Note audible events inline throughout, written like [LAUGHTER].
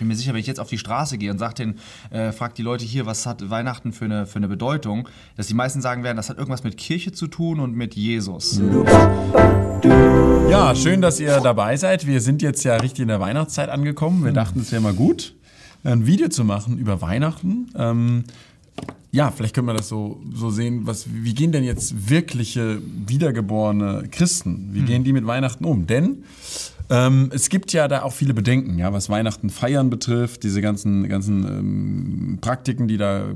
bin mir sicher, wenn ich jetzt auf die Straße gehe und sag den, äh, frag die Leute hier, was hat Weihnachten für eine, für eine Bedeutung, dass die meisten sagen werden, das hat irgendwas mit Kirche zu tun und mit Jesus. Ja, schön, dass ihr dabei seid. Wir sind jetzt ja richtig in der Weihnachtszeit angekommen. Wir dachten, es wäre mal gut, ein Video zu machen über Weihnachten. Ähm, ja, vielleicht können wir das so, so sehen, was, wie gehen denn jetzt wirkliche wiedergeborene Christen, wie gehen die mit Weihnachten um? Denn ähm, es gibt ja da auch viele Bedenken, ja, was Weihnachten feiern betrifft, diese ganzen, ganzen ähm, Praktiken, die da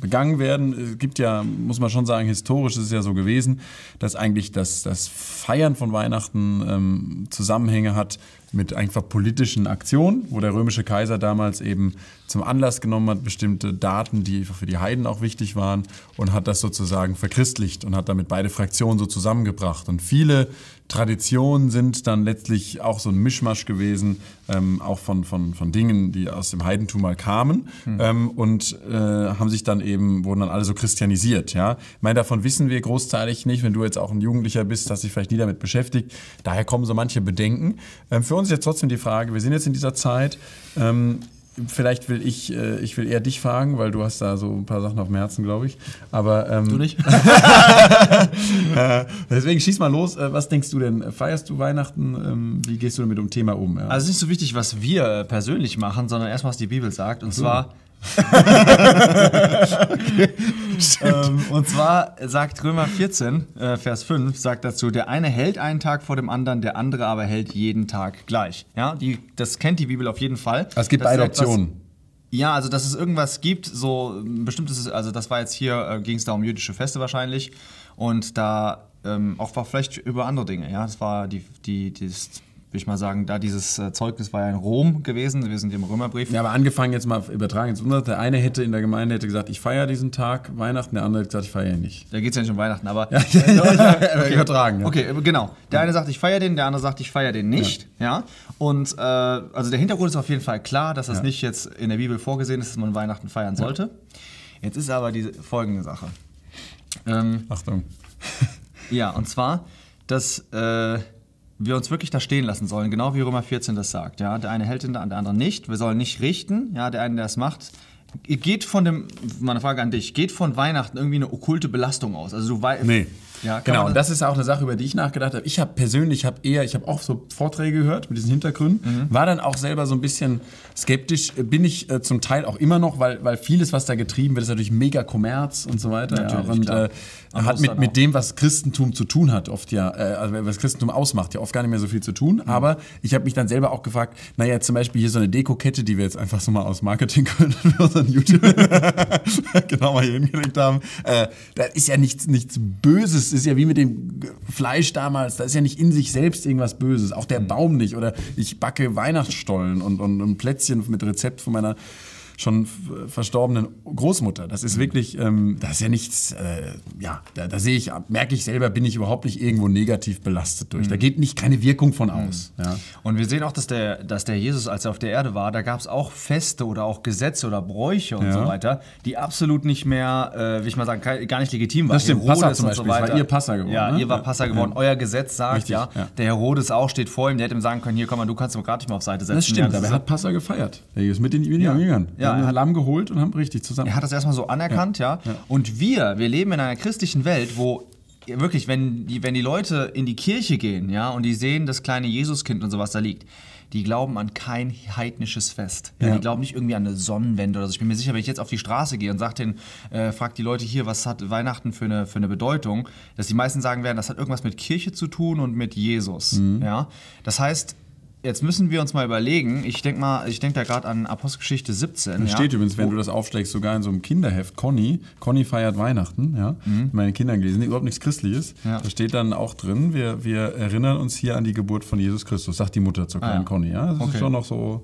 begangen werden. Es gibt ja, muss man schon sagen, historisch ist es ja so gewesen, dass eigentlich das, das Feiern von Weihnachten ähm, Zusammenhänge hat mit einfach politischen Aktionen, wo der römische Kaiser damals eben zum Anlass genommen hat, bestimmte Daten, die für die Heiden auch wichtig waren, und hat das sozusagen verchristlicht und hat damit beide Fraktionen so zusammengebracht. Und viele Traditionen sind dann letztlich auch so ein Mischmasch gewesen, ähm, auch von, von, von Dingen, die aus dem Heidentum mal kamen ähm, und äh, haben sich dann eben, wurden dann alle so christianisiert. Ja? Ich meine, davon wissen wir großteilig nicht, wenn du jetzt auch ein Jugendlicher bist, hast dich vielleicht nie damit beschäftigt. Daher kommen so manche Bedenken. Ähm, für uns ist jetzt trotzdem die Frage, wir sind jetzt in dieser Zeit, ähm, Vielleicht will ich, äh, ich will eher dich fragen, weil du hast da so ein paar Sachen auf dem Herzen, glaube ich. Aber ähm, Du nicht? [LAUGHS] [LAUGHS] äh, deswegen schieß mal los. Äh, was denkst du denn? Feierst du Weihnachten? Ähm, wie gehst du mit dem Thema um? Ja? Also es ist nicht so wichtig, was wir äh, persönlich machen, sondern erstmal, was die Bibel sagt. Und zwar. [LAUGHS] ähm, und zwar sagt Römer 14, äh, Vers 5, sagt dazu, der eine hält einen Tag vor dem anderen, der andere aber hält jeden Tag gleich. Ja, die, das kennt die Bibel auf jeden Fall. es gibt Das beide Optionen. Ja, also dass es irgendwas gibt, so ein bestimmtes, also das war jetzt hier, äh, ging es da um jüdische Feste wahrscheinlich und da ähm, auch war vielleicht über andere Dinge, ja, das war die, die, dieses, will ich mal sagen, da dieses äh, Zeugnis war ja in Rom gewesen, wir sind im Römerbrief. Ja, aber angefangen jetzt mal übertragen ins Unser. Der eine hätte in der Gemeinde hätte gesagt, ich feiere diesen Tag Weihnachten, der andere hätte gesagt, ich feiere ihn nicht. Da geht es ja nicht um Weihnachten, aber [LAUGHS] okay. Übertragen. Ja. Okay, genau. Der eine sagt, ich feiere den, der andere sagt, ich feiere den nicht. Ja. Und äh, also der Hintergrund ist auf jeden Fall klar, dass das Ja. nicht jetzt in der Bibel vorgesehen ist, dass man Weihnachten feiern sollte. Jetzt ist aber die folgende Sache. Ähm, Achtung. ja, und zwar, dass äh, wir uns wirklich da stehen lassen sollen, genau wie Römer 14 das sagt. Ja, der eine hält den, der andere nicht. Wir sollen nicht richten. Ja, der eine, der es macht. Geht von dem, meine Frage an dich, geht von Weihnachten irgendwie eine okkulte Belastung aus? Also du weißt. Nee. Ja, genau. Und das ist auch eine Sache, über die ich nachgedacht habe. Ich habe persönlich, habe eher, ich habe auch so Vorträge gehört mit diesen Hintergründen, war dann auch selber so ein bisschen skeptisch. Bin ich äh, zum Teil auch immer noch, weil, weil vieles, was da getrieben wird, ist natürlich mega Kommerz und so weiter. Natürlich, ja, und klar. äh, hat mit, mit dem, was Christentum zu tun hat, oft ja, äh, also was Christentum ausmacht, ja oft gar nicht mehr so viel zu tun. Aber ich habe mich dann selber auch gefragt, naja, zum Beispiel hier so eine Dekokette, die wir jetzt einfach so mal aus Marketinggründen [LAUGHS] für unseren YouTube [LAUGHS] genau mal hier hingelegt haben. Äh, da ist ja nichts, nichts Böses, ist ja wie mit dem Fleisch damals, da ist ja nicht in sich selbst irgendwas Böses, auch der Baum nicht. Oder ich backe Weihnachtsstollen und, und, und Plätzchen mit Rezept von meiner schon verstorbenen Großmutter. Das ist wirklich, ähm, das ist ja nichts, äh, ja, da, da sehe ich, merke ich selber, bin ich überhaupt nicht irgendwo negativ belastet durch. Da geht nicht keine Wirkung von aus. Ja. Und wir sehen auch, dass der, dass der Jesus, als er auf der Erde war, da gab es auch Feste oder auch Gesetze oder Bräuche und Ja. so weiter, die absolut nicht mehr, äh, will ich mal sagen, gar nicht legitim waren. Das stimmt, Herodes Passa zum Beispiel, es war ihr Passa geworden, Ja, ne? ihr war Ja. Passa geworden. Euer Gesetz sagt, Richtig, ja, der Herodes auch steht vor ihm, der hätte ihm sagen können, hier komm mal, du kannst doch gerade nicht mal auf Seite setzen. Das stimmt, aber er hat Passa gefeiert. Er ist mit den. Jüngern. Ja, haben ja. einen Lamm geholt und haben richtig zusammen. Er hat das erstmal so anerkannt, ja. Und wir, wir leben in einer christlichen Welt, wo wirklich, wenn die, wenn die Leute in die Kirche gehen, ja, und die sehen das kleine Jesuskind und sowas da liegt, die glauben an kein heidnisches Fest. Ja, Ja. Die glauben nicht irgendwie an eine Sonnenwende oder so. Ich bin mir sicher, wenn ich jetzt auf die Straße gehe und sag den, äh, frag die Leute hier, was hat Weihnachten für eine, für eine Bedeutung, dass die meisten sagen werden, das hat irgendwas mit Kirche zu tun und mit Jesus. Mhm. Ja. Das heißt, jetzt müssen wir uns mal überlegen, ich denke mal, ich denke da gerade an Apostelgeschichte 17. Das ja, steht übrigens, wenn wo- du das aufschlägst, sogar in so einem Kinderheft. Conny, Conny feiert Weihnachten, ja. Meine Kinder gelesen, überhaupt nichts Christliches. Mhm. Ja. Da steht dann auch drin, wir, wir erinnern uns hier an die Geburt von Jesus Christus, sagt die Mutter zur kleinen Ah, ja. Conny, ja. Das Okay. ist schon noch so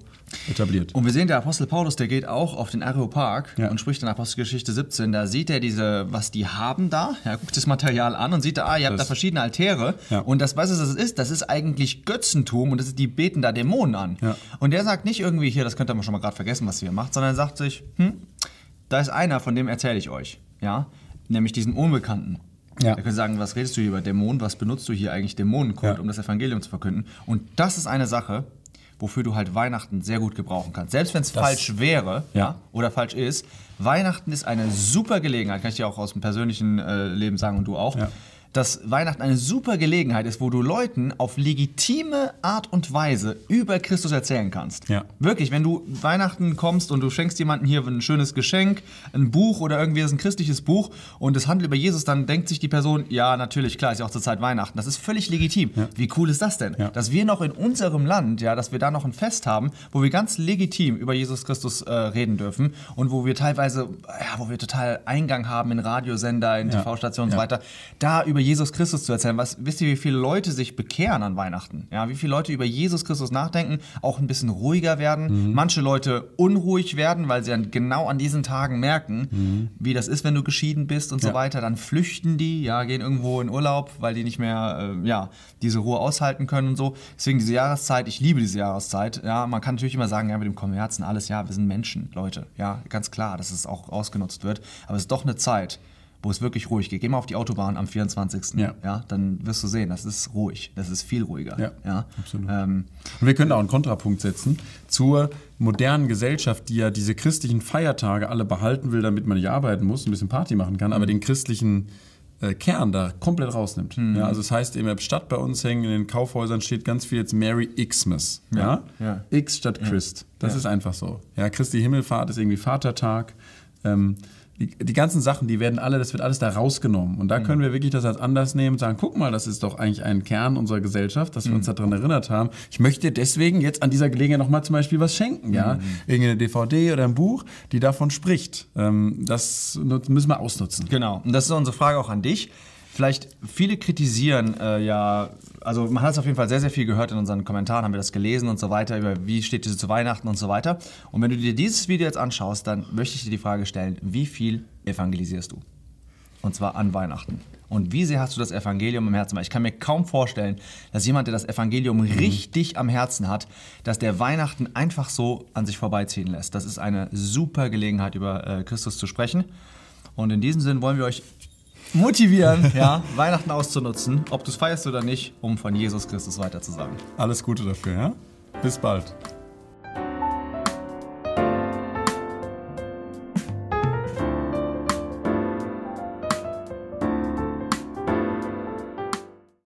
etabliert. Und wir sehen, der Apostel Paulus, der geht auch auf den Areopag Ja. und spricht in Apostelgeschichte 17. Da sieht er diese, was die haben da. Er guckt das Material an und sieht da, ah, ihr habt Das- da verschiedene Altäre. Ja. Und das, was es das ist, das ist eigentlich Götzentum und das ist, die beten da Dämonen an. Und der sagt nicht irgendwie hier, das könnt ihr mal schon mal gerade vergessen, was ihr macht, sondern er sagt sich, hm, da ist einer, von dem erzähle ich euch. Ja, nämlich diesen Unbekannten. Ja. Er könnte sagen, was redest du hier über Dämonen? Was benutzt du hier eigentlich Dämonenkult, Ja. um das Evangelium zu verkünden? Und das ist eine Sache, wofür du halt Weihnachten sehr gut gebrauchen kannst. Selbst wenn es falsch wäre Ja. oder falsch ist, Weihnachten ist eine super Gelegenheit, kann ich dir auch aus dem persönlichen äh, Leben sagen und du auch, Ja. Dass Weihnachten eine super Gelegenheit ist, wo du Leuten auf legitime Art und Weise über Christus erzählen kannst. Ja. Wirklich, wenn du Weihnachten kommst und du schenkst jemandem hier ein schönes Geschenk, ein Buch oder irgendwie ein christliches Buch und es handelt über Jesus, dann denkt sich die Person, ja, natürlich, klar, ist ja auch zur Zeit Weihnachten. Das ist völlig legitim. Wie cool ist das denn? Ja. Dass wir noch in unserem Land, ja, dass wir da noch ein Fest haben, wo wir ganz legitim über Jesus Christus äh, reden dürfen und wo wir teilweise, ja, wo wir total Eingang haben in Radiosender, in Ja. TV-Stationen und Ja. so weiter, da über Jesus Christus zu erzählen. Was, wisst ihr, wie viele Leute sich bekehren an Weihnachten? Ja, wie viele Leute über Jesus Christus nachdenken, auch ein bisschen ruhiger werden, manche Leute unruhig werden, weil sie dann genau an diesen Tagen merken, wie das ist, wenn du geschieden bist und so Ja. weiter. Dann flüchten die, ja, gehen irgendwo in Urlaub, weil die nicht mehr, äh, ja, diese Ruhe aushalten können und so. Deswegen diese Jahreszeit, ich liebe diese Jahreszeit. Ja, man kann natürlich immer sagen, ja, mit dem Kommerzen alles, ja, wir sind Menschen, Leute. Ja, ganz klar, dass es auch ausgenutzt wird. Aber es ist doch eine Zeit, wo es wirklich ruhig geht. Geh mal auf die Autobahn am 24. Ja. Ja, dann wirst du sehen, das ist ruhig. Das ist viel ruhiger. Ja, ja? absolut. Ähm, Und wir können da auch einen Kontrapunkt setzen zur modernen Gesellschaft, die ja diese christlichen Feiertage alle behalten will, damit man nicht arbeiten muss, ein bisschen Party machen kann, aber den christlichen äh, Kern da komplett rausnimmt. Ja, also das heißt, in der Stadt bei uns hängen, in den Kaufhäusern steht ganz viel jetzt Merry Xmas. Ja? ja. X statt Christ. Das ist einfach so. Ja, Christi Himmelfahrt ist irgendwie Vatertag. Ähm, die, die ganzen Sachen, die werden alle, das wird alles da rausgenommen. Und da können wir wirklich das als Anlass nehmen und sagen, guck mal, das ist doch eigentlich ein Kern unserer Gesellschaft, dass wir uns daran erinnert haben. Ich möchte deswegen jetzt an dieser Gelegenheit nochmal zum Beispiel was schenken, ja. Irgendeine DVD oder ein Buch, die davon spricht. Ähm, das müssen wir ausnutzen. Genau, und das ist unsere Frage auch an dich. Vielleicht, viele kritisieren äh, ja, also man hat es auf jeden Fall sehr, sehr viel gehört in unseren Kommentaren, haben wir das gelesen und so weiter, über wie steht diese zu Weihnachten und so weiter. Und wenn du dir dieses Video jetzt anschaust, dann möchte ich dir die Frage stellen, wie viel evangelisierst du? Und zwar an Weihnachten. Und wie sehr hast du das Evangelium am Herzen? Weil ich kann mir kaum vorstellen, dass jemand, der das Evangelium richtig am Herzen hat, dass der Weihnachten einfach so an sich vorbeiziehen lässt. Das ist eine super Gelegenheit, über äh, Christus zu sprechen. Und in diesem Sinn wollen wir euch motivieren, [LAUGHS] ja, Weihnachten auszunutzen, ob du es feierst oder nicht, um von Jesus Christus weiterzusagen. Alles Gute dafür, ja? Bis bald.